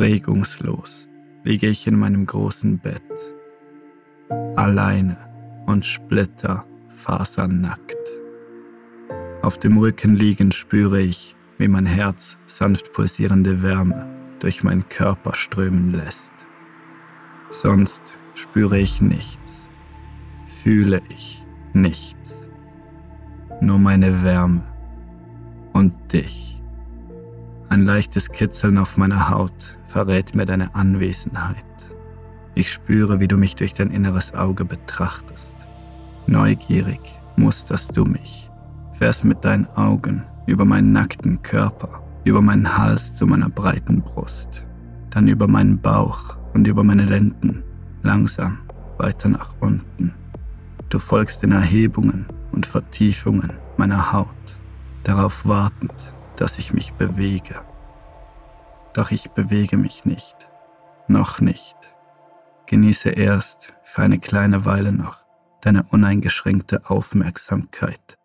Regungslos liege ich in meinem großen Bett, alleine und splitterfasernackt. Auf dem Rücken liegend spüre ich, wie mein Herz sanft pulsierende Wärme durch meinen Körper strömen lässt. Sonst spüre ich nichts, fühle ich nichts, nur meine Wärme und dich. Ein leichtes Kitzeln auf meiner Haut verrät mir deine Anwesenheit. Ich spüre, wie du mich durch dein inneres Auge betrachtest. Neugierig musterst du mich, fährst mit deinen Augen über meinen nackten Körper, über meinen Hals zu meiner breiten Brust, dann über meinen Bauch und über meine Lenden, langsam weiter nach unten. Du folgst den Erhebungen und Vertiefungen meiner Haut, darauf wartend, dass ich mich bewege. Doch ich bewege mich nicht, noch nicht. Genieße erst für eine kleine Weile noch deine uneingeschränkte Aufmerksamkeit,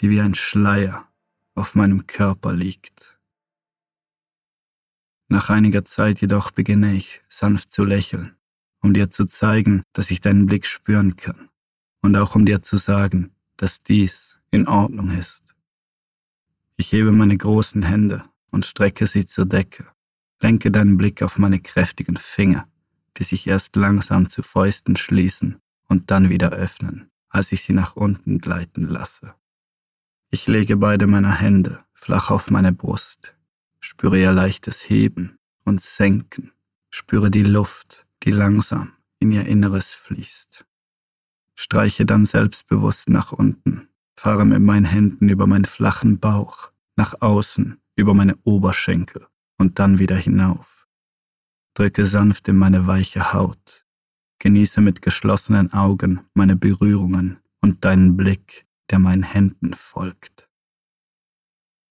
die wie ein Schleier auf meinem Körper liegt. Nach einiger Zeit jedoch beginne ich sanft zu lächeln, um dir zu zeigen, dass ich deinen Blick spüren kann und auch um dir zu sagen, dass dies in Ordnung ist. Ich hebe meine großen Hände und strecke sie zur Decke Lenke deinen Blick auf meine kräftigen Finger, die sich erst langsam zu Fäusten schließen und dann wieder öffnen, als ich sie nach unten gleiten lasse. Ich lege beide meiner Hände flach auf meine Brust, spüre ihr leichtes Heben und Senken, spüre die Luft, die langsam in ihr Inneres fließt. Streiche dann selbstbewusst nach unten, fahre mit meinen Händen über meinen flachen Bauch, nach außen, über meine Oberschenkel und dann wieder hinauf. Drücke sanft in meine weiche Haut, genieße mit geschlossenen Augen meine Berührungen und deinen Blick, der meinen Händen folgt.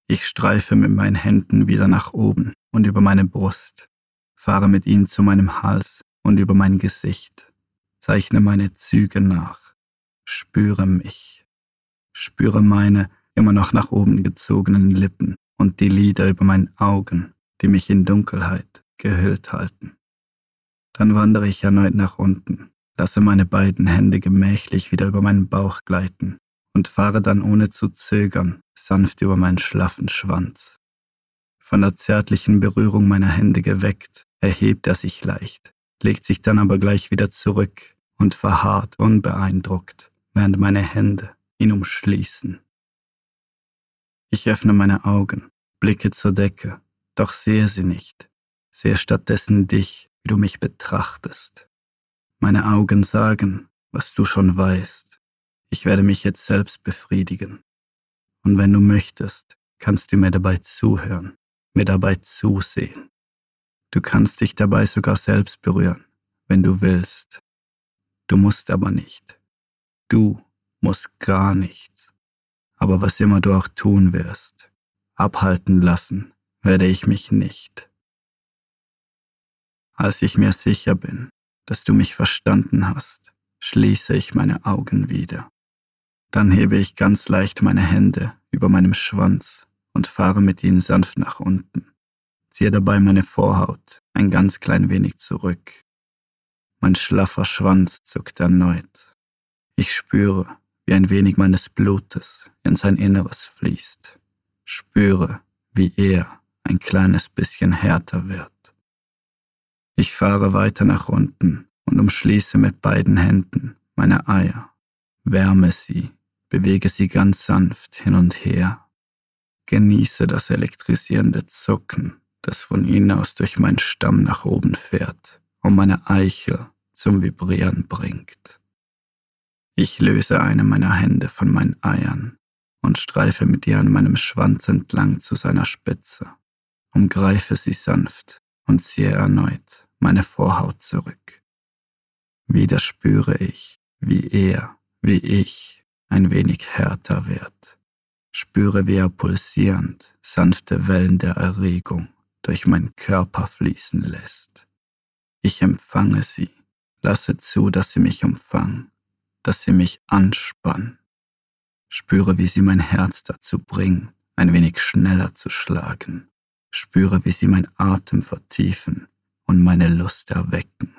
Ich streife mit meinen Händen wieder nach oben und über meine Brust, fahre mit ihnen zu meinem Hals und über mein Gesicht, zeichne meine Züge nach, spüre mich, spüre meine immer noch nach oben gezogenen Lippen und die Lider über meinen Augen die mich in Dunkelheit gehüllt halten. Dann wandere ich erneut nach unten, lasse meine beiden Hände gemächlich wieder über meinen Bauch gleiten und fahre dann ohne zu zögern sanft über meinen schlaffen Schwanz. Von der zärtlichen Berührung meiner Hände geweckt, erhebt er sich leicht, legt sich dann aber gleich wieder zurück und verharrt unbeeindruckt, während meine Hände ihn umschließen. Ich öffne meine Augen, blicke zur Decke doch sehe sie nicht, sehe stattdessen dich, wie du mich betrachtest. Meine Augen sagen, was du schon weißt. Ich werde mich jetzt selbst befriedigen. Und wenn du möchtest, kannst du mir dabei zuhören, mir dabei zusehen. Du kannst dich dabei sogar selbst berühren, wenn du willst. Du musst aber nicht. Du musst gar nichts. Aber was immer du auch tun wirst, abhalten lassen werde ich mich nicht. Als ich mir sicher bin, dass du mich verstanden hast, schließe ich meine Augen wieder. Dann hebe ich ganz leicht meine Hände über meinem Schwanz und fahre mit ihnen sanft nach unten, ziehe dabei meine Vorhaut ein ganz klein wenig zurück. Mein schlaffer Schwanz zuckt erneut. Ich spüre, wie ein wenig meines Blutes in sein Inneres fließt. Spüre, wie er ein kleines bisschen härter wird. Ich fahre weiter nach unten und umschließe mit beiden Händen meine Eier, wärme sie, bewege sie ganz sanft hin und her, genieße das elektrisierende Zucken, das von ihnen aus durch meinen Stamm nach oben fährt und meine Eichel zum Vibrieren bringt. Ich löse eine meiner Hände von meinen Eiern und streife mit ihr an meinem Schwanz entlang zu seiner Spitze umgreife sie sanft und ziehe erneut meine Vorhaut zurück. Wieder spüre ich, wie er, wie ich, ein wenig härter wird. Spüre, wie er pulsierend sanfte Wellen der Erregung durch meinen Körper fließen lässt. Ich empfange sie, lasse zu, dass sie mich umfangen, dass sie mich anspannen. Spüre, wie sie mein Herz dazu bringen, ein wenig schneller zu schlagen Spüre, wie sie mein Atem vertiefen, und meine Lust erwecken.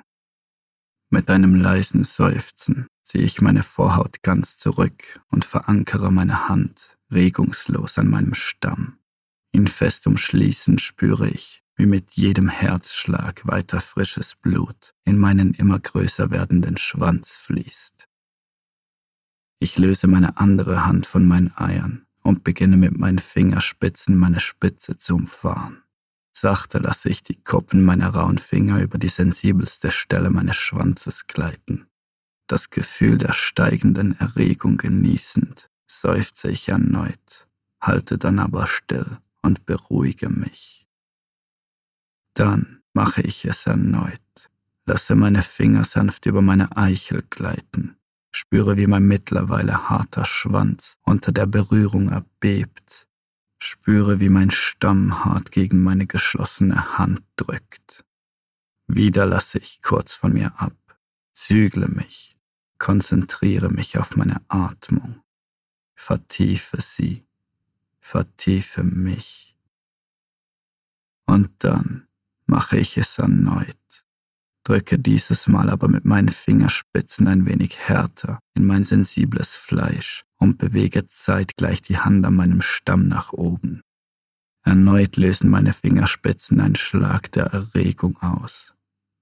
Mit einem leisen Seufzen ziehe ich meine Vorhaut ganz zurück und verankere meine Hand regungslos an meinem Stamm. Ihn fest umschließend spüre ich, wie mit jedem Herzschlag weiter frisches Blut in meinen immer größer werdenden Schwanz fließt. Ich löse meine andere Hand von meinen Eiern und beginne mit meinen Fingerspitzen meine Spitze zu umfahren. Sachte lasse ich die Kuppen meiner rauen Finger über die sensibelste Stelle meines Schwanzes gleiten. Das Gefühl der steigenden Erregung genießend, seufze ich erneut, halte dann aber still und beruhige mich. Dann mache ich es erneut, lasse meine Finger sanft über meine Eichel gleiten, spüre, wie mein mittlerweile harter Schwanz unter der Berührung erbebt spüre, wie mein Stamm hart gegen meine geschlossene Hand drückt. Wieder lasse ich kurz von mir ab, zügle mich, konzentriere mich auf meine Atmung, vertiefe sie, vertiefe mich. Und dann mache ich es erneut drücke dieses Mal aber mit meinen Fingerspitzen ein wenig härter in mein sensibles Fleisch und bewege zeitgleich die Hand an meinem Stamm nach oben. Erneut lösen meine Fingerspitzen einen Schlag der Erregung aus.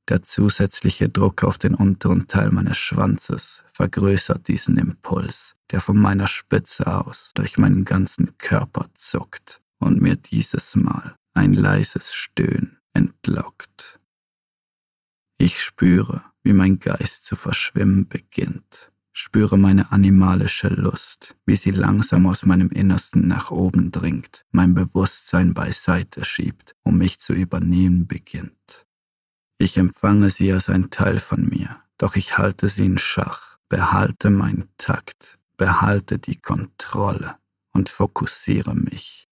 Der zusätzliche Druck auf den unteren Teil meines Schwanzes vergrößert diesen Impuls, der von meiner Spitze aus durch meinen ganzen Körper zuckt und mir dieses Mal ein leises Stöhnen entlockt. Ich spüre, wie mein Geist zu verschwimmen beginnt, spüre meine animalische Lust, wie sie langsam aus meinem Innersten nach oben dringt, mein Bewusstsein beiseite schiebt und mich zu übernehmen beginnt. Ich empfange sie als ein Teil von mir, doch ich halte sie in Schach, behalte meinen Takt, behalte die Kontrolle und fokussiere mich.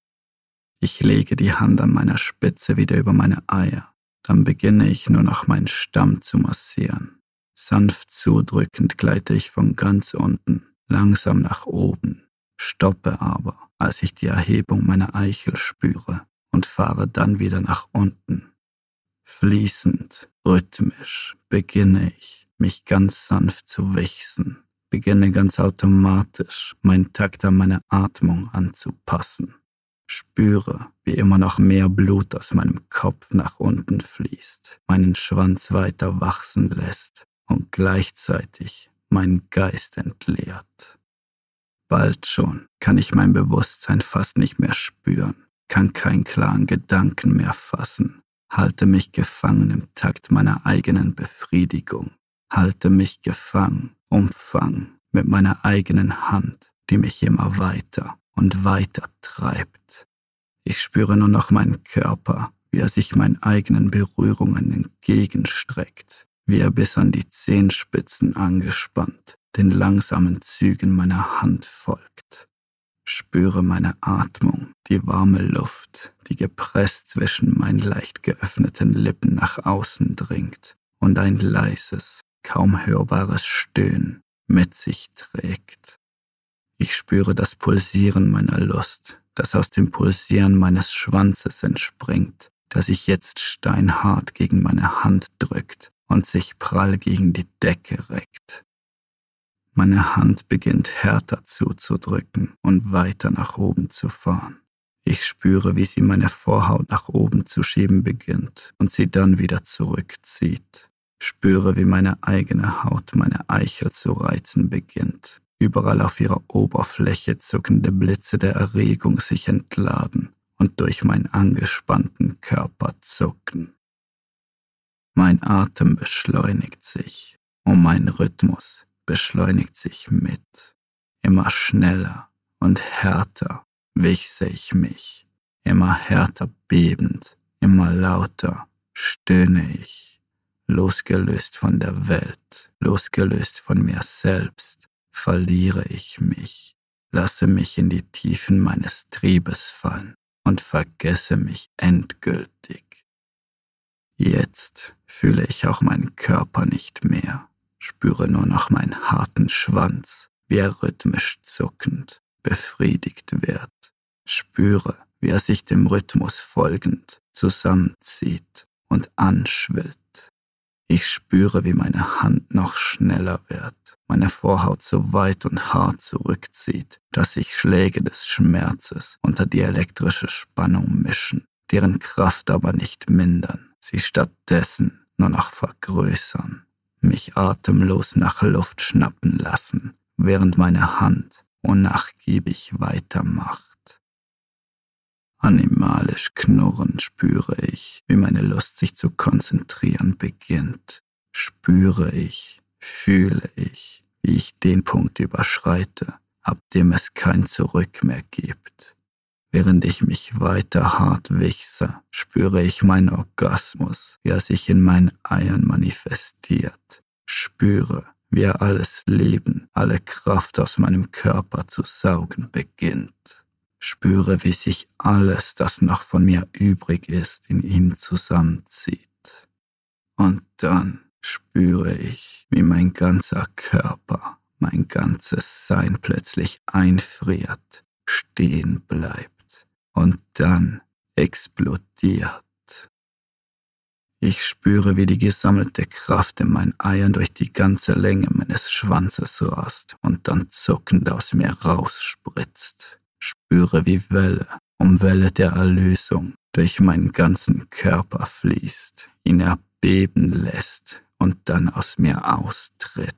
Ich lege die Hand an meiner Spitze wieder über meine Eier dann beginne ich nur noch meinen Stamm zu massieren. Sanft zudrückend gleite ich von ganz unten langsam nach oben, stoppe aber, als ich die Erhebung meiner Eichel spüre und fahre dann wieder nach unten. Fließend, rhythmisch beginne ich, mich ganz sanft zu wichsen, beginne ganz automatisch, meinen Takt an meine Atmung anzupassen spüre, wie immer noch mehr Blut aus meinem Kopf nach unten fließt, meinen Schwanz weiter wachsen lässt und gleichzeitig meinen Geist entleert. Bald schon kann ich mein Bewusstsein fast nicht mehr spüren, kann keinen klaren Gedanken mehr fassen, halte mich gefangen im Takt meiner eigenen Befriedigung, halte mich gefangen, umfangen mit meiner eigenen Hand, die mich immer weiter und weiter treibt. Ich spüre nur noch meinen Körper, wie er sich meinen eigenen Berührungen entgegenstreckt, wie er bis an die Zehenspitzen angespannt den langsamen Zügen meiner Hand folgt. Spüre meine Atmung, die warme Luft, die gepresst zwischen meinen leicht geöffneten Lippen nach außen dringt und ein leises, kaum hörbares Stöhnen mit sich trägt. Ich spüre das Pulsieren meiner Lust, das aus dem Pulsieren meines Schwanzes entspringt, der sich jetzt steinhart gegen meine Hand drückt und sich prall gegen die Decke reckt. Meine Hand beginnt härter zuzudrücken und weiter nach oben zu fahren. Ich spüre, wie sie meine Vorhaut nach oben zu schieben beginnt und sie dann wieder zurückzieht. Spüre, wie meine eigene Haut meine Eichel zu reizen beginnt Überall auf ihrer Oberfläche zuckende Blitze der Erregung sich entladen und durch meinen angespannten Körper zucken. Mein Atem beschleunigt sich und mein Rhythmus beschleunigt sich mit. Immer schneller und härter wichse ich mich, immer härter bebend, immer lauter stöhne ich, losgelöst von der Welt, losgelöst von mir selbst, verliere ich mich, lasse mich in die Tiefen meines Triebes fallen und vergesse mich endgültig. Jetzt fühle ich auch meinen Körper nicht mehr, spüre nur noch meinen harten Schwanz, wie er rhythmisch zuckend befriedigt wird, spüre, wie er sich dem Rhythmus folgend zusammenzieht und anschwillt. Ich spüre, wie meine Hand noch schneller wird, meine Vorhaut so weit und hart zurückzieht, dass sich Schläge des Schmerzes unter die elektrische Spannung mischen, deren Kraft aber nicht mindern, sie stattdessen nur noch vergrößern, mich atemlos nach Luft schnappen lassen, während meine Hand unnachgiebig weitermacht. Animalisch knurrend spüre Lust sich zu konzentrieren beginnt. Spüre ich, fühle ich, wie ich den Punkt überschreite, ab dem es kein Zurück mehr gibt. Während ich mich weiter hart wichse, spüre ich meinen Orgasmus, wie er sich in meinen Eiern manifestiert. Spüre, wie er alles Leben, alle Kraft aus meinem Körper zu saugen beginnt spüre, wie sich alles, das noch von mir übrig ist, in ihm zusammenzieht. Und dann spüre ich, wie mein ganzer Körper, mein ganzes Sein plötzlich einfriert, stehen bleibt und dann explodiert. Ich spüre, wie die gesammelte Kraft in meinen Eiern durch die ganze Länge meines Schwanzes rast und dann zuckend aus mir rausspritzt spüre, wie Welle um Welle der Erlösung durch meinen ganzen Körper fließt, ihn erbeben lässt und dann aus mir austritt.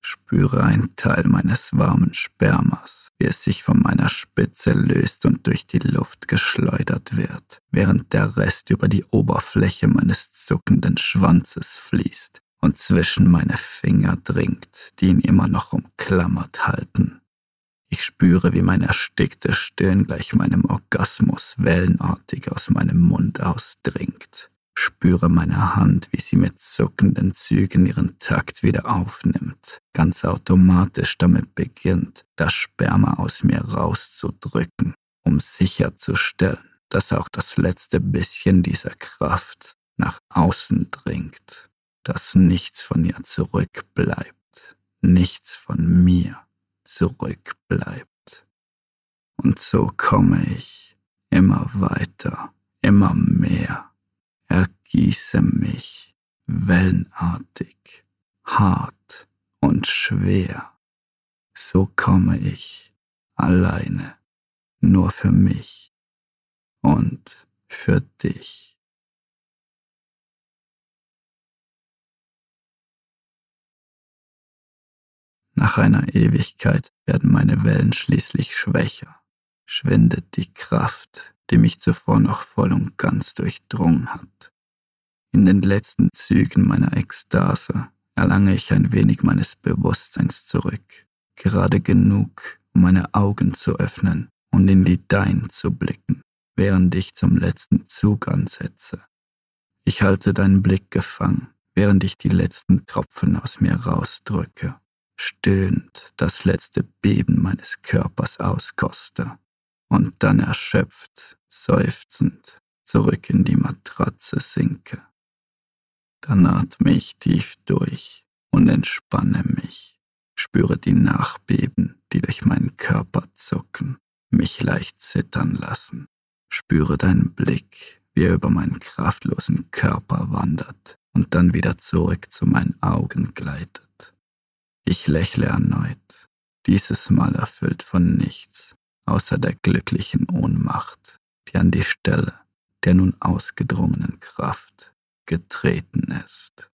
Spüre ein Teil meines warmen Spermas, wie es sich von meiner Spitze löst und durch die Luft geschleudert wird, während der Rest über die Oberfläche meines zuckenden Schwanzes fließt und zwischen meine Finger dringt, die ihn immer noch umklammert halten. Ich spüre, wie mein erstickter Stirn gleich meinem Orgasmus wellenartig aus meinem Mund ausdringt. Spüre meine Hand, wie sie mit zuckenden Zügen ihren Takt wieder aufnimmt, ganz automatisch damit beginnt, das Sperma aus mir rauszudrücken, um sicherzustellen, dass auch das letzte bisschen dieser Kraft nach außen dringt, dass nichts von ihr zurückbleibt, nichts von mir zurückbleibt. Und so komme ich immer weiter, immer mehr, ergieße mich wellenartig, hart und schwer. So komme ich alleine, nur für mich und für dich. Nach einer Ewigkeit werden meine Wellen schließlich schwächer, schwindet die Kraft, die mich zuvor noch voll und ganz durchdrungen hat. In den letzten Zügen meiner Ekstase erlange ich ein wenig meines Bewusstseins zurück, gerade genug, um meine Augen zu öffnen und in die Dein zu blicken, während ich zum letzten Zug ansetze. Ich halte deinen Blick gefangen, während ich die letzten Tropfen aus mir rausdrücke stöhnt das letzte Beben meines Körpers auskoste und dann erschöpft, seufzend zurück in die Matratze sinke. Dann atme ich tief durch und entspanne mich, spüre die Nachbeben, die durch meinen Körper zucken, mich leicht zittern lassen, spüre deinen Blick, wie er über meinen kraftlosen Körper wandert und dann wieder zurück zu meinen Augen gleitet. Lächle erneut, dieses Mal erfüllt von nichts, außer der glücklichen Ohnmacht, die an die Stelle der nun ausgedrungenen Kraft getreten ist.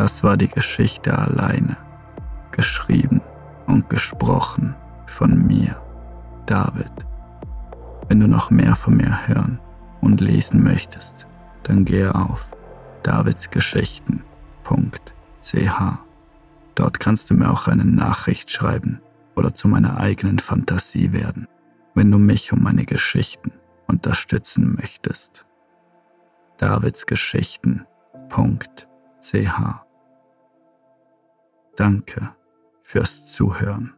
Das war die Geschichte alleine, geschrieben und gesprochen von mir, David. Wenn du noch mehr von mir hören und lesen möchtest, dann gehe auf davidsgeschichten.ch. Dort kannst du mir auch eine Nachricht schreiben oder zu meiner eigenen Fantasie werden, wenn du mich und meine Geschichten unterstützen möchtest. davidsgeschichten.ch. Danke fürs Zuhören.